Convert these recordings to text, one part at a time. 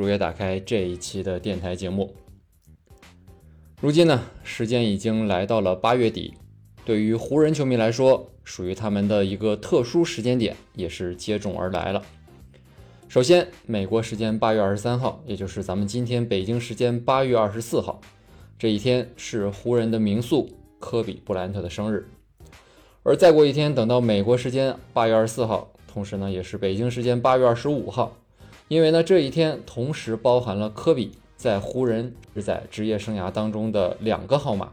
如约打开这一期的电台节目。如今呢，时间已经来到了八月底，对于湖人球迷来说，属于他们的一个特殊时间点也是接踵而来了。首先，美国时间八月二十三号，也就是咱们今天北京时间八月二十四号，这一天是湖人的名宿科比布莱恩特的生日。而再过一天，等到美国时间八月二十四号。同时呢，也是北京时间八月二十五号，因为呢这一天同时包含了科比在湖人是在职业生涯当中的两个号码，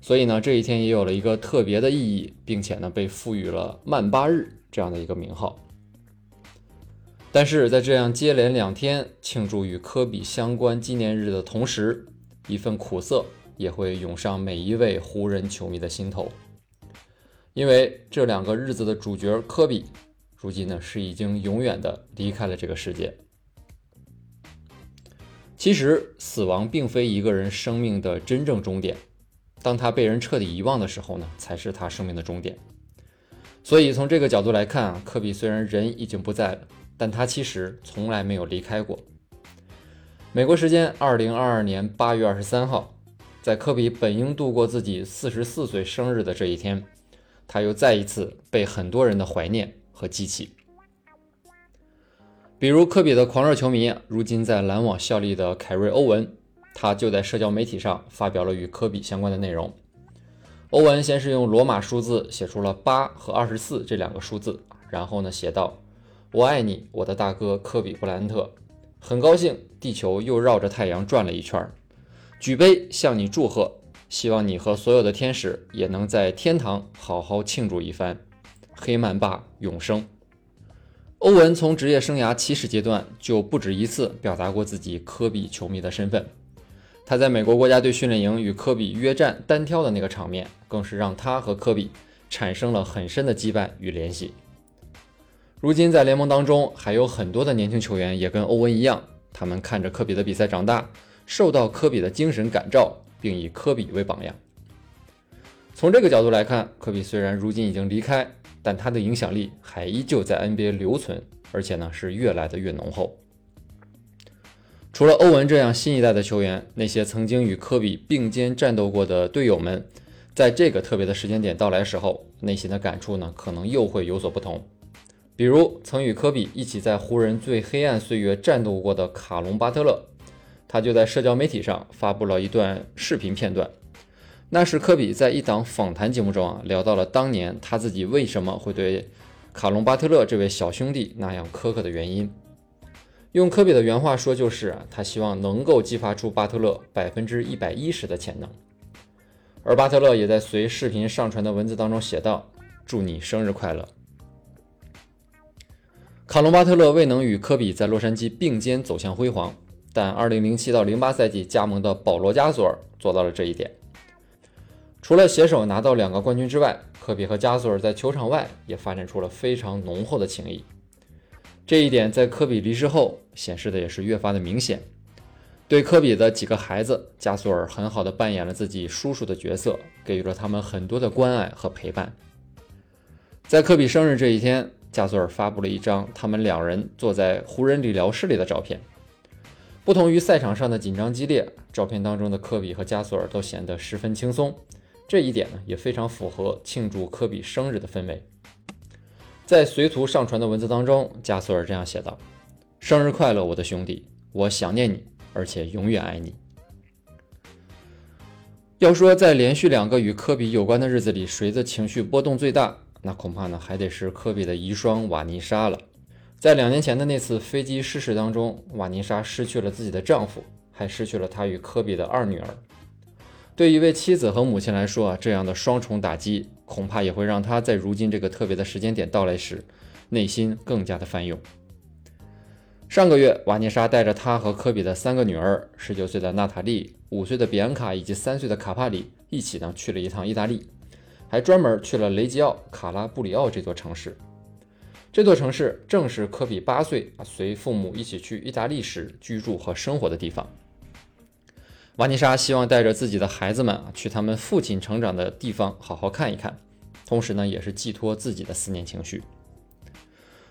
所以呢这一天也有了一个特别的意义，并且呢被赋予了曼巴日这样的一个名号。但是在这样接连两天庆祝与科比相关纪念日的同时，一份苦涩也会涌上每一位湖人球迷的心头，因为这两个日子的主角科比。如今呢，是已经永远的离开了这个世界。其实，死亡并非一个人生命的真正终点，当他被人彻底遗忘的时候呢，才是他生命的终点。所以，从这个角度来看啊，科比虽然人已经不在了，但他其实从来没有离开过。美国时间二零二二年八月二十三号，在科比本应度过自己四十四岁生日的这一天，他又再一次被很多人的怀念。和机器，比如科比的狂热球迷，如今在篮网效力的凯瑞·欧文，他就在社交媒体上发表了与科比相关的内容。欧文先是用罗马数字写出了八和二十四这两个数字，然后呢写道：“我爱你，我的大哥科比·布莱恩特，很高兴地球又绕着太阳转了一圈，举杯向你祝贺，希望你和所有的天使也能在天堂好好庆祝一番。”黑曼巴永生。欧文从职业生涯起始阶段就不止一次表达过自己科比球迷的身份。他在美国国家队训练营与科比约战单挑的那个场面，更是让他和科比产生了很深的羁绊与联系。如今在联盟当中，还有很多的年轻球员也跟欧文一样，他们看着科比的比赛长大，受到科比的精神感召，并以科比为榜样。从这个角度来看，科比虽然如今已经离开。但他的影响力还依旧在 NBA 留存，而且呢是越来的越浓厚。除了欧文这样新一代的球员，那些曾经与科比并肩战斗过的队友们，在这个特别的时间点到来时候，内心的感触呢可能又会有所不同。比如曾与科比一起在湖人最黑暗岁月战斗过的卡隆巴特勒，他就在社交媒体上发布了一段视频片段。那是科比在一档访谈节目中啊，聊到了当年他自己为什么会对卡隆巴特勒这位小兄弟那样苛刻的原因。用科比的原话说，就是，他希望能够激发出巴特勒百分之一百一十的潜能。而巴特勒也在随视频上传的文字当中写道：“祝你生日快乐。”卡隆巴特勒未能与科比在洛杉矶并肩走向辉煌，但2007到08赛季加盟的保罗加索尔做到了这一点。除了携手拿到两个冠军之外，科比和加索尔在球场外也发展出了非常浓厚的情谊。这一点在科比离世后显示的也是越发的明显。对科比的几个孩子，加索尔很好的扮演了自己叔叔的角色，给予了他们很多的关爱和陪伴。在科比生日这一天，加索尔发布了一张他们两人坐在湖人理疗室里的照片。不同于赛场上的紧张激烈，照片当中的科比和加索尔都显得十分轻松。这一点呢，也非常符合庆祝科比生日的氛围。在随图上传的文字当中，加索尔这样写道：“生日快乐，我的兄弟，我想念你，而且永远爱你。”要说在连续两个与科比有关的日子里，谁的情绪波动最大，那恐怕呢还得是科比的遗孀瓦妮莎了。在两年前的那次飞机失事当中，瓦妮莎失去了自己的丈夫，还失去了她与科比的二女儿。对一位妻子和母亲来说啊，这样的双重打击恐怕也会让她在如今这个特别的时间点到来时，内心更加的翻涌。上个月，瓦妮莎带着他和科比的三个女儿，十九岁的娜塔莉、五岁的比安卡以及三岁的卡帕里一起呢去了一趟意大利，还专门去了雷吉奥卡拉布里奥这座城市。这座城市正是科比八岁随父母一起去意大利时居住和生活的地方。瓦妮莎希望带着自己的孩子们去他们父亲成长的地方好好看一看，同时呢也是寄托自己的思念情绪。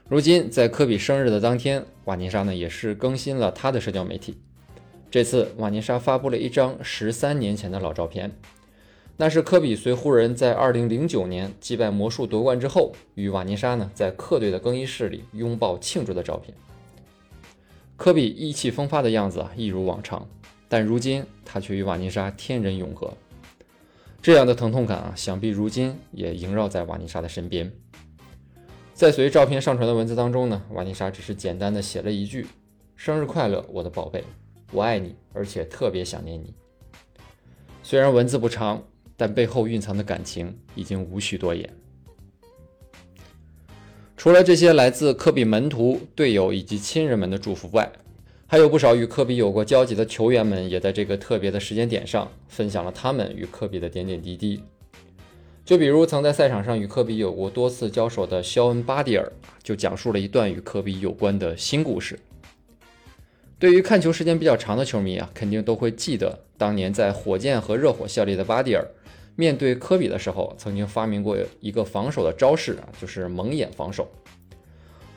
如今，在科比生日的当天，瓦妮莎呢也是更新了他的社交媒体。这次，瓦妮莎发布了一张十三年前的老照片，那是科比随湖人，在二零零九年击败魔术夺冠之后，与瓦妮莎呢在客队的更衣室里拥抱庆祝的照片。科比意气风发的样子啊，一如往常，但如今他却与瓦妮莎天人永隔。这样的疼痛感啊，想必如今也萦绕在瓦妮莎的身边。在随照片上传的文字当中呢，瓦妮莎只是简单的写了一句：“生日快乐，我的宝贝，我爱你，而且特别想念你。”虽然文字不长，但背后蕴藏的感情已经无需多言。除了这些来自科比门徒、队友以及亲人们的祝福外，还有不少与科比有过交集的球员们，也在这个特别的时间点上分享了他们与科比的点点滴滴。就比如曾在赛场上与科比有过多次交手的肖恩·巴蒂尔，就讲述了一段与科比有关的新故事。对于看球时间比较长的球迷啊，肯定都会记得当年在火箭和热火效力的巴蒂尔，面对科比的时候，曾经发明过一个防守的招式啊，就是蒙眼防守。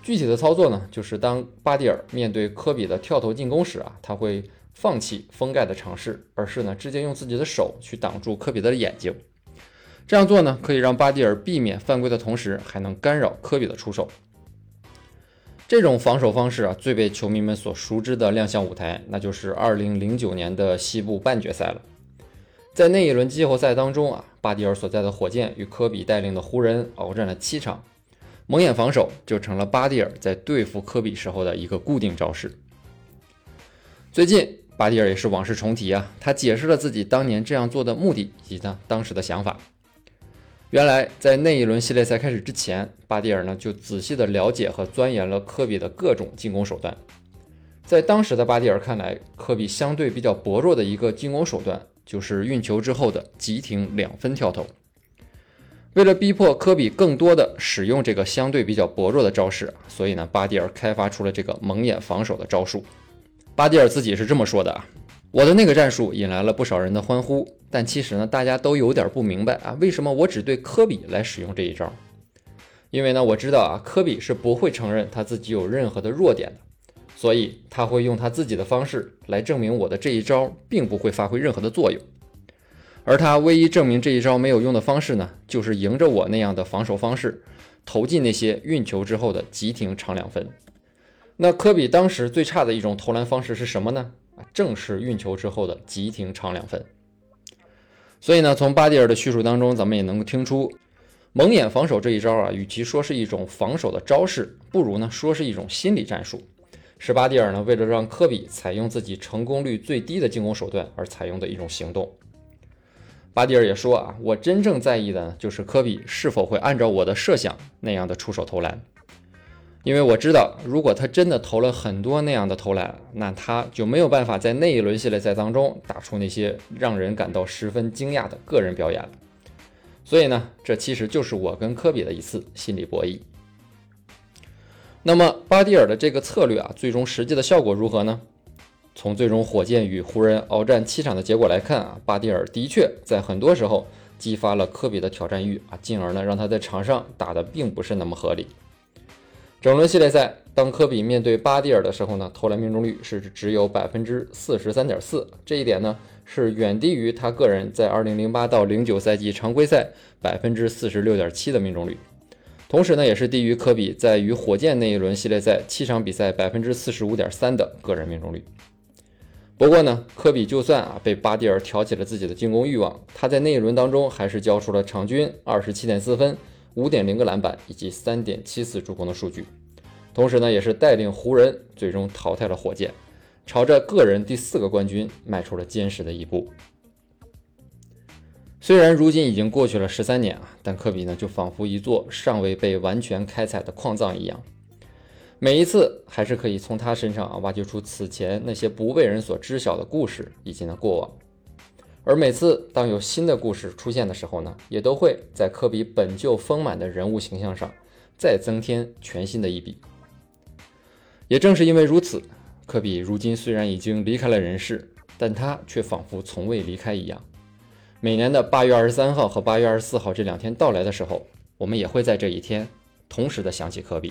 具体的操作呢，就是当巴蒂尔面对科比的跳投进攻时啊，他会放弃封盖的尝试，而是呢直接用自己的手去挡住科比的眼睛。这样做呢，可以让巴蒂尔避免犯规的同时，还能干扰科比的出手。这种防守方式啊，最被球迷们所熟知的亮相舞台，那就是2009年的西部半决赛了。在那一轮季后赛当中啊，巴蒂尔所在的火箭与科比带领的湖人鏖战了七场，蒙眼防守就成了巴蒂尔在对付科比时候的一个固定招式。最近，巴蒂尔也是往事重提啊，他解释了自己当年这样做的目的以及他当时的想法。原来在那一轮系列赛开始之前，巴蒂尔呢就仔细的了解和钻研了科比的各种进攻手段。在当时的巴蒂尔看来，科比相对比较薄弱的一个进攻手段就是运球之后的急停两分跳投。为了逼迫科比更多的使用这个相对比较薄弱的招式，所以呢，巴蒂尔开发出了这个蒙眼防守的招数。巴蒂尔自己是这么说的啊。我的那个战术引来了不少人的欢呼，但其实呢，大家都有点不明白啊，为什么我只对科比来使用这一招？因为呢，我知道啊，科比是不会承认他自己有任何的弱点的，所以他会用他自己的方式来证明我的这一招并不会发挥任何的作用。而他唯一证明这一招没有用的方式呢，就是迎着我那样的防守方式，投进那些运球之后的急停长两分。那科比当时最差的一种投篮方式是什么呢？正是运球之后的急停长两分。所以呢，从巴蒂尔的叙述当中，咱们也能够听出，蒙眼防守这一招啊，与其说是一种防守的招式，不如呢说是一种心理战术，是巴蒂尔呢为了让科比采用自己成功率最低的进攻手段而采用的一种行动。巴蒂尔也说啊，我真正在意的，就是科比是否会按照我的设想那样的出手投篮。因为我知道，如果他真的投了很多那样的投篮，那他就没有办法在那一轮系列赛当中打出那些让人感到十分惊讶的个人表演了。所以呢，这其实就是我跟科比的一次心理博弈。那么巴蒂尔的这个策略啊，最终实际的效果如何呢？从最终火箭与湖人鏖战七场的结果来看啊，巴蒂尔的确在很多时候激发了科比的挑战欲啊，进而呢让他在场上打的并不是那么合理。整轮系列赛，当科比面对巴蒂尔的时候呢，投篮命中率是只有百分之四十三点四，这一点呢是远低于他个人在二零零八到零九赛季常规赛百分之四十六点七的命中率，同时呢也是低于科比在与火箭那一轮系列赛七场比赛百分之四十五点三的个人命中率。不过呢，科比就算啊被巴蒂尔挑起了自己的进攻欲望，他在那一轮当中还是交出了场均二十七点四分。五点零个篮板以及三点七次助攻的数据，同时呢，也是带领湖人最终淘汰了火箭，朝着个人第四个冠军迈出了坚实的一步。虽然如今已经过去了十三年啊，但科比呢，就仿佛一座尚未被完全开采的矿藏一样，每一次还是可以从他身上啊挖掘出此前那些不为人所知晓的故事以及呢过往。而每次当有新的故事出现的时候呢，也都会在科比本就丰满的人物形象上再增添全新的一笔。也正是因为如此，科比如今虽然已经离开了人世，但他却仿佛从未离开一样。每年的八月二十三号和八月二十四号这两天到来的时候，我们也会在这一天同时的想起科比。